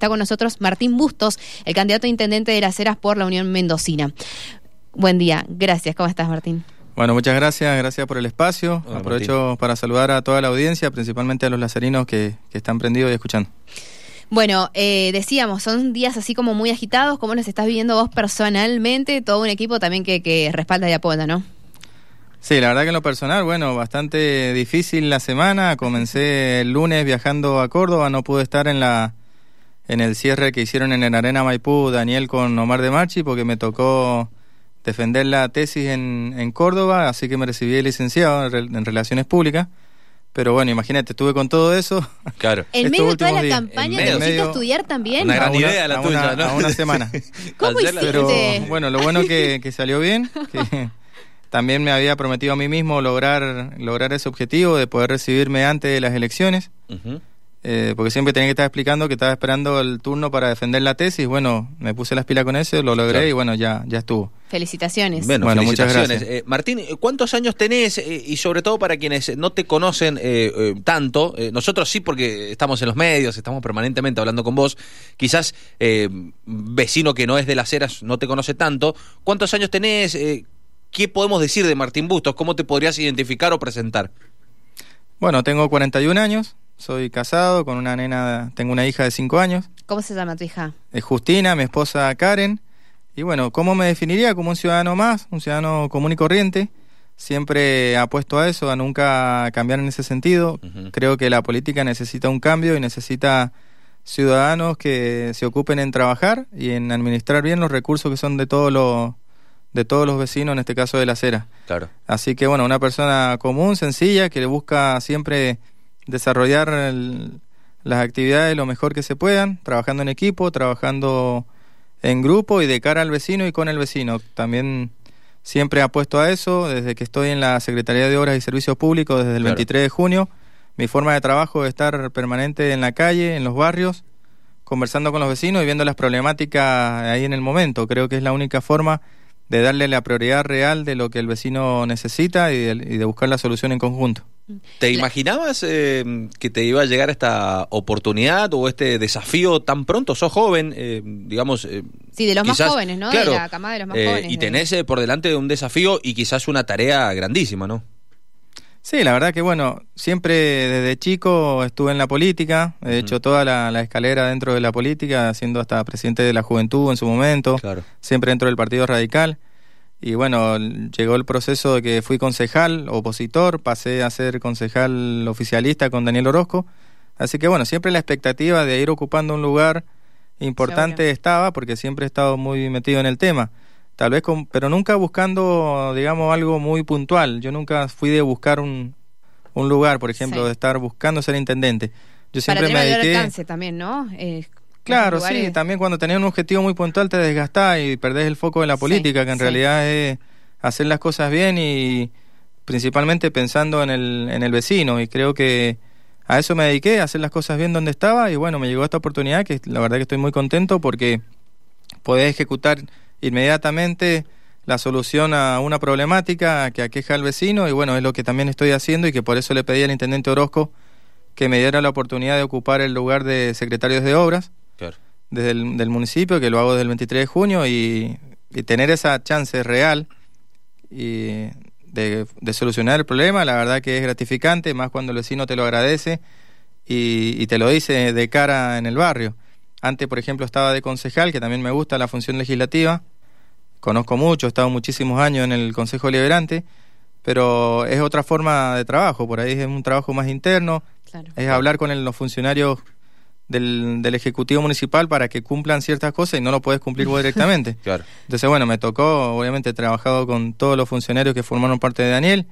Está con nosotros Martín Bustos, el candidato a intendente de las Heras por la Unión Mendocina. Buen día, gracias. ¿Cómo estás, Martín? Bueno, muchas gracias, gracias por el espacio. Aprovecho para saludar a toda la audiencia, principalmente a los lacerinos que, están prendidos y escuchando. Bueno, eh, decíamos, son días así como muy agitados. ¿Cómo los estás viviendo vos personalmente? Todo un equipo también que, que respalda y apoya, ¿no? Sí, la verdad que en lo personal, bueno, bastante difícil la semana. Comencé el lunes viajando a Córdoba, no pude estar en la en el cierre que hicieron en el Arena Maipú, Daniel con Omar de Marchi, porque me tocó defender la tesis en, en Córdoba, así que me recibí de licenciado en, Relaciones Públicas. Pero bueno, imagínate, estuve con todo eso. Claro. En medio de toda la campaña, ¿te estudiar también? Una gran idea la tuya, ¿no? A una semana. ¿Cómo hiciste? Pero bueno, lo bueno que, que salió bien, que también me había prometido a mí mismo lograr, lograr ese objetivo de poder recibirme antes de las elecciones. Eh, porque siempre tenía que estar explicando que estaba esperando el turno para defender la tesis. Bueno, me puse las pilas con eso, lo logré y bueno, ya, ya estuvo. Felicitaciones. Bueno, muchas gracias. Eh, Martín, ¿cuántos años tenés? Eh, y sobre todo para quienes no te conocen tanto, nosotros sí porque estamos en los medios, estamos permanentemente hablando con vos, quizás vecino que no es de las eras no te conoce tanto. ¿Cuántos años tenés? ¿Qué podemos decir de Martín Bustos? ¿Cómo te podrías identificar o presentar? Bueno, tengo 41 años, soy casado con una nena, tengo una hija de 5 años. ¿Cómo se llama tu hija? Es Justina, mi esposa Karen. Y bueno, ¿cómo me definiría? Como un ciudadano más, un ciudadano común y corriente. Siempre apuesto a eso, a nunca cambiar en ese sentido. Creo que la política necesita un cambio y necesita ciudadanos que se ocupen en trabajar y en administrar bien los recursos que son de todos los de todos los vecinos, en este caso de la acera. Claro. Así que bueno, una persona común, sencilla, que le busca siempre desarrollar las actividades lo mejor que se puedan, trabajando en equipo, trabajando en grupo y de cara al vecino y con el vecino. También siempre apuesto a eso, desde que estoy en la Secretaría de Obras y Servicios Públicos, desde el 23 de junio. Mi forma de trabajo es estar permanente en la calle, en los barrios, conversando con los vecinos y viendo las problemáticas ahí en el momento. Creo que es la única forma de darle la prioridad real de lo que el vecino necesita y de buscar la solución en conjunto. ¿Te imaginabas eh, que te iba a llegar esta oportunidad o este desafío tan pronto? Sos joven, eh, digamos. Eh, sí, de los más jóvenes, ¿no? de la camada de los más jóvenes. Y tenés por delante un desafío y quizás una tarea grandísima, ¿no? Sí, la verdad que bueno, siempre desde chico estuve en la política, he hecho toda la, escalera dentro de la política, siendo hasta presidente de la juventud en su momento, siempre dentro del Partido Radical. Y bueno, llegó el proceso de que fui concejal, opositor, pasé a ser concejal oficialista con Daniel Orozco. Así que bueno, siempre la expectativa de ir ocupando un lugar importante estaba, porque siempre he estado muy metido en el tema. Tal vez, con, pero nunca buscando, digamos, algo muy puntual. Yo nunca fui de buscar un, un lugar, por ejemplo, de estar buscando ser intendente. Yo siempre Para me dediqué... alcance también, ¿no? Eh, Claro, sí, también cuando tenés un objetivo muy puntual te desgastás y perdés el foco de la política, que en realidad es hacer las cosas bien y principalmente pensando en el, en el vecino. Y creo que a eso me dediqué, a hacer las cosas bien donde estaba. Y bueno, me llegó esta oportunidad que la verdad que estoy muy contento porque podés ejecutar inmediatamente la solución a una problemática que aqueja al vecino. Y bueno, es lo que también estoy haciendo y que por eso le pedí al intendente Orozco que me diera la oportunidad de ocupar el lugar de secretarios de obras desde el del municipio, que lo hago desde el 23 de junio, y, tener esa chance real y de, solucionar el problema, la verdad que es gratificante, más cuando el vecino te lo agradece y, te lo dice de cara en el barrio. Antes, por ejemplo, estaba de concejal, que también me gusta la función legislativa, conozco mucho, he estado muchísimos años en el Consejo Liberante, pero es otra forma de trabajo, por ahí es un trabajo más interno, es hablar con los funcionarios del, del, Ejecutivo Municipal para que cumplan ciertas cosas y no lo puedes cumplir vos directamente. claro. Entonces, bueno, me tocó, obviamente he trabajado con todos los funcionarios que formaron parte de Daniel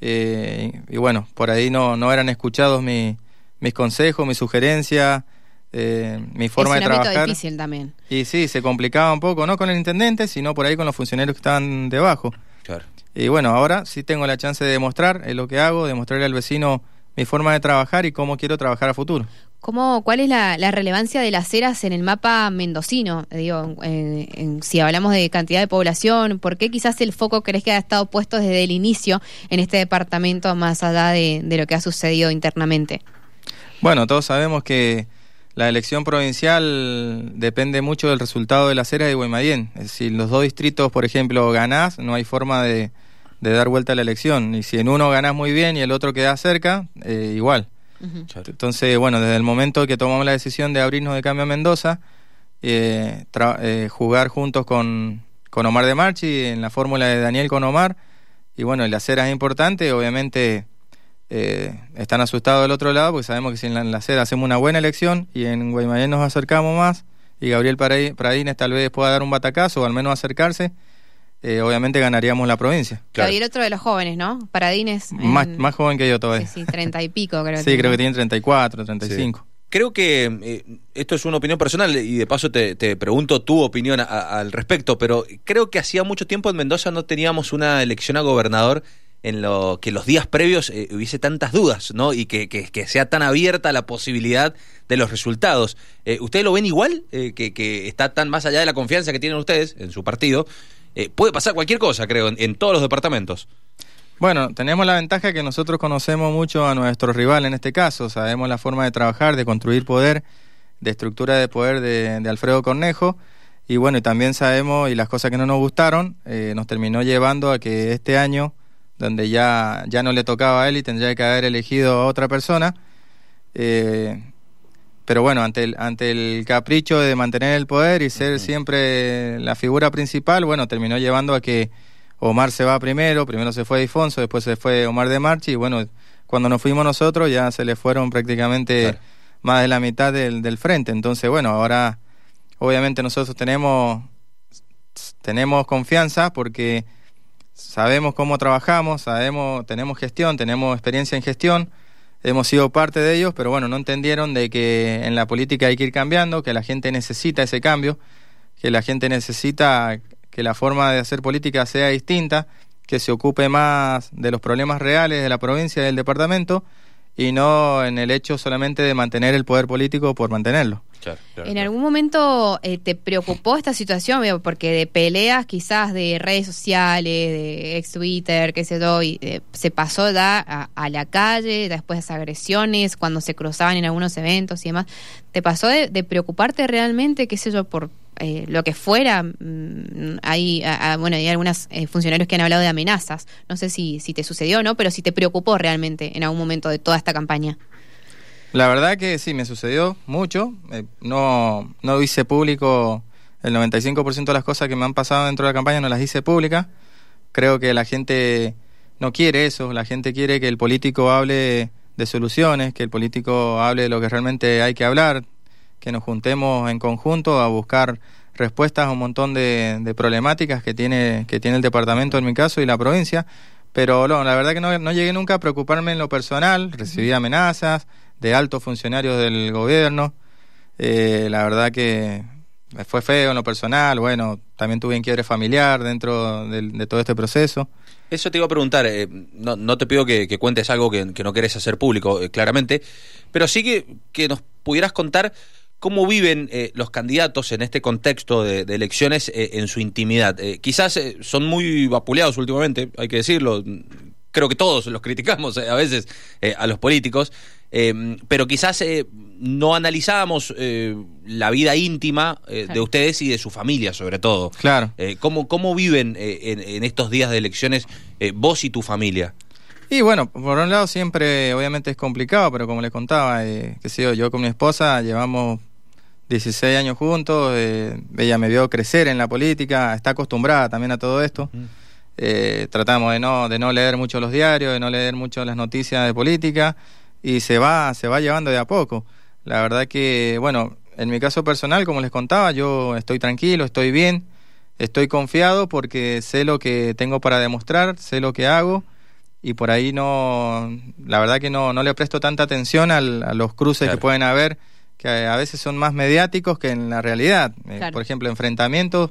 eh, y, bueno, por ahí no, no eran escuchados mi, mis consejos, mis sugerencias. Eh, mi forma es de trabajar. difícil también. Y sí, se complicaba un poco, no con el intendente, sino por ahí con los funcionarios que estaban debajo. Claro. Y bueno, ahora sí tengo la chance de demostrar lo que hago, demostrarle al vecino mi forma de trabajar y cómo quiero trabajar a futuro. ¿Cómo, ¿Cuál es la, relevancia de las eras en el mapa mendocino? Digo, si hablamos de cantidad de población, ¿por qué quizás el foco crees que ha estado puesto desde el inicio en este departamento más allá de, lo que ha sucedido internamente? Bueno, todos sabemos que la elección provincial depende mucho del resultado de la acera de Guaymallén. Decir, los dos distritos, por ejemplo, ganás, no hay forma de, dar vuelta a la elección. Y si en uno ganás muy bien y el otro queda cerca, eh, igual. Entonces, bueno, desde el momento que tomamos la decisión de abrirnos de cambio a Mendoza, eh, eh, jugar juntos con, con Omar de Marchi en la fórmula de Daniel con Omar, y bueno, la acera es importante, obviamente eh, están asustados del otro lado porque sabemos que si en la, acera hacemos una buena elección y en Guaymallén nos acercamos más y Gabriel Pradines tal vez pueda dar un batacazo o al menos acercarse, eh, obviamente ganaríamos la provincia. Gabriel otro de los jóvenes, ¿no? Paradines. Más, más joven que yo todavía. Sí, treinta y pico creo. sí, creo que tiene 34, 35. Sí. Creo que eh, esto es una opinión personal y de paso te, pregunto tu opinión al respecto, pero creo que hacía mucho tiempo en Mendoza no teníamos una elección a gobernador en lo que los días previos eh, hubiese tantas dudas, ¿no? Y que, que, sea tan abierta la posibilidad de los resultados. Eh, ¿Ustedes lo ven igual? Eh, que, está tan más allá de la confianza que tienen ustedes en su partido. Puede pasar cualquier cosa, creo, en, todos los departamentos. Bueno, tenemos la ventaja que nosotros conocemos mucho a nuestro rival en este caso, sabemos la forma de trabajar, de construir poder, de estructura de poder de, Alfredo Cornejo, y bueno, y también sabemos, y las cosas que no nos gustaron, nos terminó llevando a que este año donde ya, ya no le tocaba a él y tendría que haber elegido a otra persona. Eh, pero bueno, ante el, ante el capricho de mantener el poder y ser siempre la figura principal, bueno, terminó llevando a que Omar se va primero, primero se fue Difonso, después se fue Omar de Marchi, y bueno, cuando nos fuimos nosotros ya se le fueron prácticamente más de la mitad del, del frente. Entonces, bueno, ahora obviamente nosotros tenemos, tenemos confianza porque sabemos cómo trabajamos, sabemos, tenemos gestión, tenemos experiencia en gestión, hemos sido parte de ellos, pero bueno, no entendieron de que en la política hay que ir cambiando, que la gente necesita ese cambio, que la gente necesita que la forma de hacer política sea distinta, que se ocupe más de los problemas reales de la provincia y del departamento y no en el hecho solamente de mantener el poder político por mantenerlo. ¿En algún momento eh, te preocupó esta situación? Porque de peleas quizás de redes sociales, de ex Twitter, qué sé yo, y, eh, se pasó da a, la calle, después agresiones, cuando se cruzaban en algunos eventos y demás. ¿Te pasó de, de preocuparte realmente, qué sé yo, por, eh, lo que fuera, mm, hay, bueno, hay algunos eh, funcionarios que han hablado de amenazas. No sé si, si te sucedió o no, pero si te preocupó realmente en algún momento de toda esta campaña. La verdad que sí, me sucedió mucho. Eh, no, no hice público el 95% de las cosas que me han pasado dentro de la campaña, no las hice públicas. Creo que la gente no quiere eso, la gente quiere que el político hable de soluciones, que el político hable de lo que realmente hay que hablar, que nos juntemos en conjunto a buscar respuestas a un montón de, problemáticas que tiene, que tiene el departamento en mi caso y la provincia. Pero no, la verdad que no, llegué nunca a preocuparme en lo personal, recibí amenazas de altos funcionarios del gobierno. Eh, la verdad que fue feo en lo personal, bueno, también tuve inquiebre familiar dentro de, todo este proceso. Eso te iba a preguntar, eh, no, no, te pido que, cuentes algo que, no querés hacer público, eh, claramente, pero sí que, que nos pudieras contar ¿Cómo viven los candidatos en este contexto de, elecciones en su intimidad? Quizás son muy vapuleados últimamente, hay que decirlo. Creo que todos los criticamos a veces a los políticos, pero quizás no analizábamos la vida íntima de ustedes y de su familia, sobre todo. Claro. ¿cómo, ¿Cómo viven en, estos días de elecciones vos y tu familia? Y bueno, por un lado siempre obviamente es complicado, pero como les contaba, eh, que sé yo, yo con mi esposa llevamos 16 años juntos, eh, ella me vio crecer en la política, está acostumbrada también a todo esto. Eh, tratamos de no, de no leer mucho los diarios, de no leer mucho las noticias de política y se va, se va llevando de a poco. La verdad que, bueno, en mi caso personal, como les contaba, yo estoy tranquilo, estoy bien, estoy confiado porque sé lo que tengo para demostrar, sé lo que hago y por ahí no, la verdad que no, no le presto tanta atención a los cruces que pueden haber, que a veces son más mediáticos que en la realidad. Eh, por ejemplo, enfrentamientos,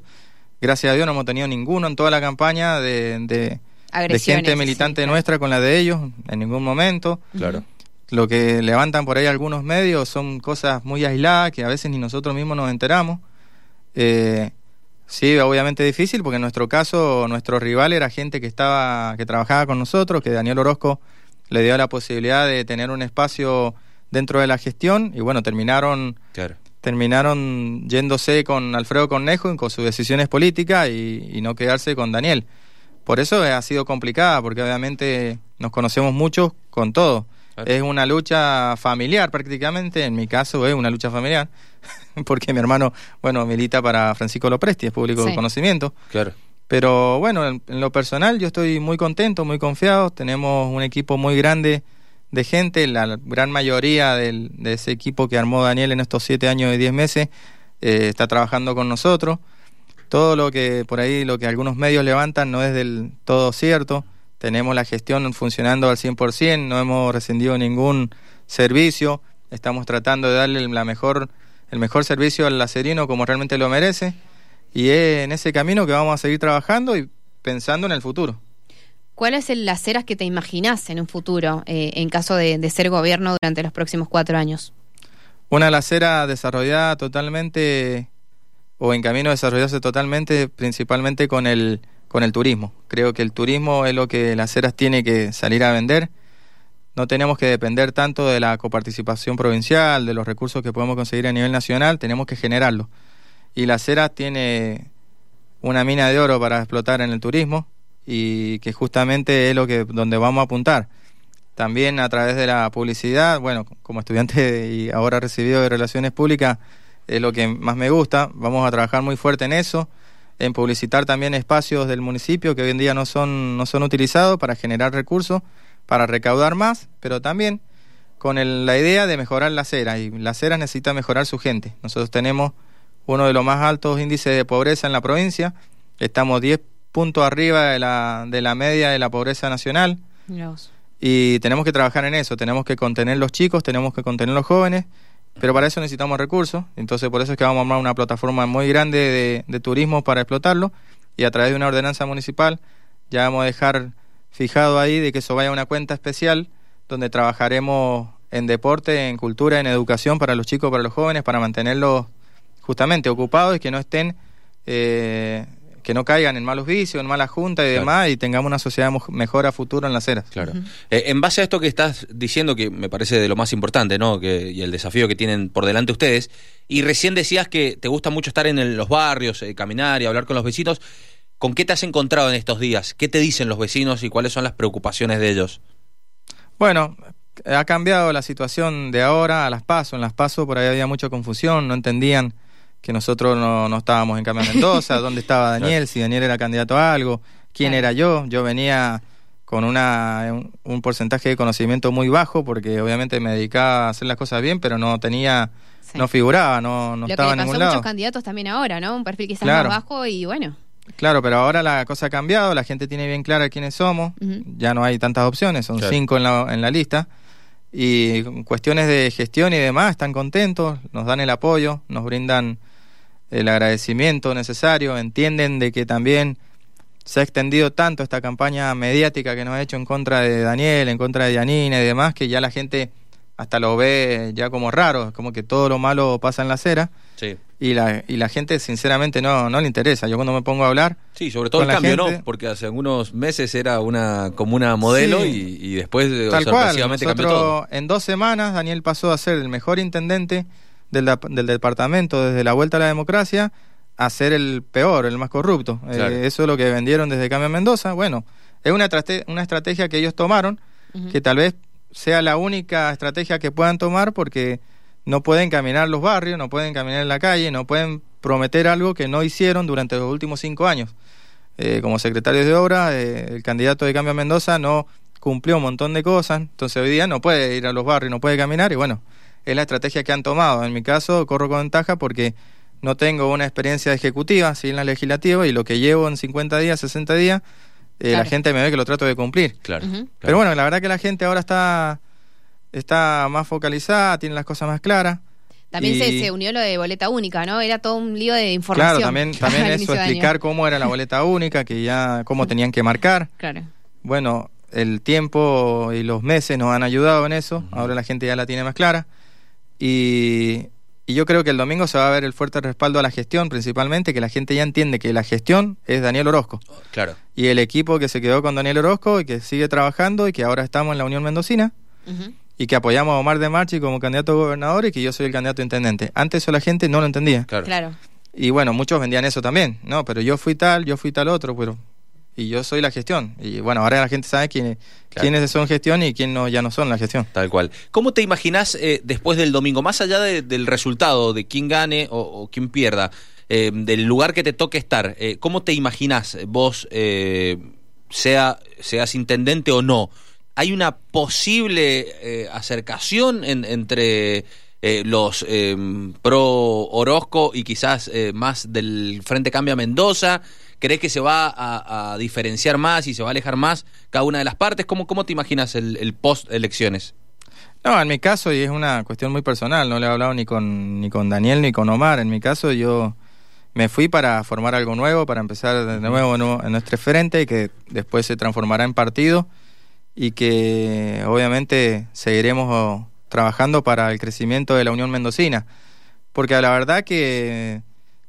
gracias a Dios no hemos tenido ninguno en toda la campaña de, de, gente militante nuestra con la de ellos, en ningún momento. Claro. Lo que levantan por ahí algunos medios son cosas muy aisladas que a veces ni nosotros mismos nos enteramos. Eh, Sí, obviamente difícil porque en nuestro caso nuestro rival era gente que estaba que trabajaba con nosotros, que Daniel Orozco le dio la posibilidad de tener un espacio dentro de la gestión y bueno, terminaron Claro. terminaron yéndose con Alfredo Cornejo con sus decisiones políticas y, y no quedarse con Daniel. Por eso ha sido complicada, porque obviamente nos conocemos mucho con todo. Claro. Es una lucha familiar prácticamente, en mi caso es una lucha familiar, porque mi hermano, bueno, milita para Francisco Lopresti, es público de conocimiento. Claro. Pero bueno, en, en lo personal yo estoy muy contento, muy confiado. Tenemos un equipo muy grande de gente. La gran mayoría del- de ese equipo que armó Daniel en estos siete años y diez meses eh, está trabajando con nosotros. Todo lo que por ahí, lo que algunos medios levantan no es del todo cierto. Tenemos la gestión funcionando al 100%, no hemos rescindido ningún servicio. Estamos tratando de darle la mejor, el mejor servicio al lacerino como realmente lo merece. Y es en ese camino que vamos a seguir trabajando y pensando en el futuro. ¿Cuáles son las eras que te imaginás en un futuro eh, en caso de, de ser gobierno durante los próximos cuatro años? Una lacera desarrollada totalmente o en camino a desarrollarse totalmente, principalmente con el, con el turismo. Creo que el turismo es lo que las ceras tiene que salir a vender. No tenemos que depender tanto de la coparticipación provincial, de los recursos que podemos conseguir a nivel nacional, tenemos que generarlo. Y la cera tiene una mina de oro para explotar en el turismo y que justamente es lo que donde vamos a apuntar. También a través de la publicidad, bueno, como estudiante y ahora recibido de relaciones públicas, es lo que más me gusta. Vamos a trabajar muy fuerte en eso, en publicitar también espacios del municipio que hoy en día no son, no son utilizados para generar recursos, para recaudar más, pero también con el- la idea de mejorar la acera. Y la acera necesita mejorar su gente. Nosotros tenemos uno de los más altos índices de pobreza en la provincia. Estamos 10 puntos arriba de la, de la media de la pobreza nacional. Y tenemos que trabajar en eso, tenemos que contener los chicos, tenemos que contener los jóvenes, pero para eso necesitamos recursos, entonces por eso es que vamos a armar una plataforma muy grande de, de turismo para explotarlo. Y a través de una ordenanza municipal ya vamos a dejar fijado ahí de que eso vaya a una cuenta especial donde trabajaremos en deporte, en cultura, en educación para los chicos, para los jóvenes, para mantenerlos justamente ocupados y que no estén... eh, que no caigan en malos vicios, en malas juntas y Claro. demás, y tengamos una sociedad mejor a futuro en las ceras. Claro. Eh, en base a esto que estás diciendo, que me parece de lo más importante, ¿no? Que, y el desafío que tienen por delante ustedes, y recién decías que te gusta mucho estar en el- los barrios, eh, caminar y hablar con los vecinos. ¿Con qué te has encontrado en estos días? ¿Qué te dicen los vecinos y cuáles son las preocupaciones de ellos? Bueno, ha cambiado la situación de ahora a las PASO. En las PASO por ahí había mucha confusión, no entendían que nosotros no, no estábamos en Cambio Mendoza, dónde estaba Daniel, si Daniel era candidato a algo, quién Claro. era yo. Yo venía con una, un, un porcentaje de conocimiento muy bajo porque obviamente me dedicaba a hacer las cosas bien, pero no tenía, Sí. no figuraba, no, no Lo que estaba le en pasó a muchos lado. candidatos también ahora, ¿no? Un perfil quizás Claro. más bajo y bueno. Claro, pero ahora la cosa ha cambiado, la gente tiene bien clara quiénes somos, ya no hay tantas opciones, son Claro. cinco en la, en la lista, y cuestiones de gestión y demás están contentos, nos dan el apoyo, nos brindan el agradecimiento necesario, entienden de que también se ha extendido tanto esta campaña mediática que nos ha hecho en contra de Daniel, en contra de Yanina y demás, que ya la gente hasta lo ve ya como raro, como que todo lo malo pasa en la acera Sí. y la, y la gente sinceramente no, no le interesa. Yo cuando me pongo a hablar, Sí, sobre todo el cambio, gente- ¿no? Porque hace algunos meses era una como una modelo Sí. y, y después tal cual, cambió todo. en dos semanas Daniel pasó a ser el mejor intendente del, departamento desde la vuelta a la democracia a ser el peor, el más corrupto. Eh, eso es lo que vendieron desde Cambio Mendoza. Bueno, es una, una estrategia que ellos tomaron, que tal vez sea la única estrategia que puedan tomar porque no pueden caminar los barrios, no pueden caminar en la calle, no pueden prometer algo que no hicieron durante los últimos cinco años. Eh, como secretarios de obra, eh, el candidato de Cambio Mendoza no cumplió un montón de cosas, entonces hoy día no puede ir a los barrios, no puede caminar y bueno, es la estrategia que han tomado. En mi caso corro con ventaja porque no tengo una experiencia ejecutiva, sí en la legislativa y lo que llevo en 50 días, 60 días, eh, la gente me ve que lo trato de cumplir. Claro. Pero bueno, la verdad que la gente ahora está, está más focalizada, tiene las cosas más claras. También Y- se, se unió lo de boleta única, ¿no? Era todo un lío de información. Claro, también, también eso, explicar cómo era la boleta única, que ya cómo tenían que marcar. Claro. Bueno, el tiempo y los meses nos han ayudado en eso. Ahora la gente ya la tiene más clara. Y, y yo creo que el domingo se va a ver el fuerte respaldo a la gestión, principalmente, que la gente ya entiende que la gestión es Daniel Orozco. Claro. Y el equipo que se quedó con Daniel Orozco y que sigue trabajando y que ahora estamos en la Unión Mendocina. Y que apoyamos a Omar de Marchi como candidato a gobernador y que yo soy el candidato a intendente. Antes eso la gente no lo entendía. Claro. Claro. Y bueno, muchos vendían eso también, ¿no? Pero yo fui tal, yo fui tal otro, pero... Y yo soy la gestión. Y bueno, ahora la gente sabe quién, Claro. quiénes son gestión y quién no, ya no son la gestión. Tal cual. ¿Cómo te imaginás eh, después del domingo, más allá de- del resultado, de quién gane o, o quién pierda, eh, del lugar que te toque estar, eh, ¿cómo te imaginás vos, sea, seas intendente o no? ¿Hay una posible acercación en- entre los pro Orozco y quizás más del Frente Cambia Mendoza? ¿Crees que se va a, diferenciar más y se va a alejar más cada una de las partes? ¿Cómo, cómo te imaginas el, el post-elecciones? No, en mi caso, y es una cuestión muy personal, no le he hablado ni con, ni con Daniel ni con Omar. En mi caso, yo me fui para formar algo nuevo, para empezar de nuevo en, nuestro frente, que después se transformará en partido y que obviamente seguiremos trabajando para el crecimiento de la Unión Mendocina. Porque la verdad que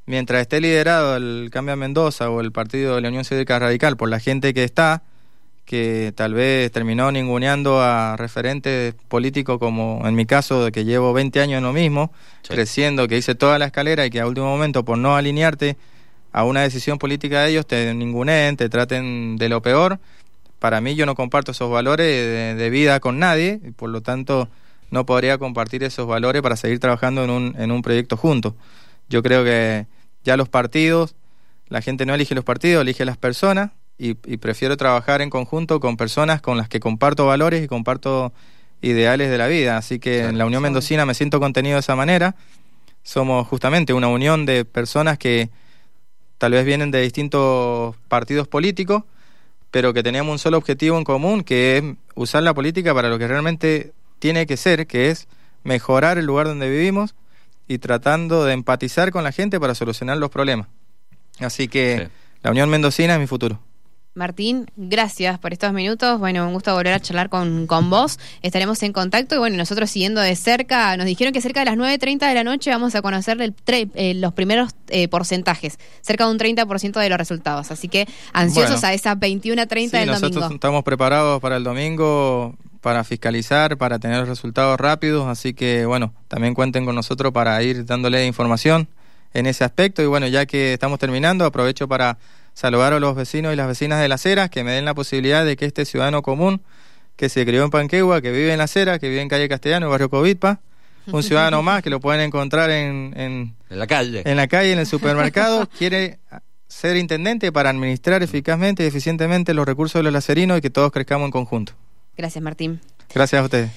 mientras esté liderado el Cambia Mendoza o el partido de la Unión Cívica Radical por la gente que está, que tal vez terminó ninguneando a referentes políticos como en mi caso, de que llevo 20 años en lo mismo, Sí. creciendo, que hice toda la escalera y que a último momento por no alinearte a una decisión política de ellos te ninguneen, te traten de lo peor. Para mí yo no comparto esos valores de, de vida con nadie y por lo tanto no podría compartir esos valores para seguir trabajando en un, en un proyecto juntos. Yo creo que ya los partidos, la gente no elige los partidos, elige las personas y, y prefiero trabajar en conjunto con personas con las que comparto valores y comparto ideales de la vida. Así que en la Unión Mendocina me siento contenido de esa manera. Somos justamente una unión de personas que tal vez vienen de distintos partidos políticos, pero que teníamos un solo objetivo en común, que es usar la política para lo que realmente tiene que ser, que es mejorar el lugar donde vivimos y tratando de empatizar con la gente para solucionar los problemas. Así que Sí. la Unión Mendocina es mi futuro. Martín, gracias por estos minutos. Bueno, un gusto volver a charlar con, con vos. Estaremos en contacto y bueno, nosotros siguiendo de cerca, nos dijeron que cerca de las 9.30 de la noche vamos a conocer el tre- eh, los primeros eh, porcentajes, cerca de un 30% de los resultados. Así que ansiosos Bueno. a esas 21.30 Sí, del nosotros domingo. estamos preparados para el domingo para fiscalizar, para tener resultados rápidos, así que bueno, también cuenten con nosotros para ir dándole información en ese aspecto y bueno, ya que estamos terminando, aprovecho para saludar a los vecinos y las vecinas de Las Heras que me den la posibilidad de que este ciudadano común que se crió en Panquegua, que vive en Las Heras, que vive en calle Castellano, barrio Covitpa, un ciudadano más que lo pueden encontrar en, en, En la calle. en la calle, en el supermercado, quiere ser intendente para administrar eficazmente y eficientemente los recursos de los lacerinos y que todos crezcamos en conjunto. Gracias, Martín. Gracias a ustedes.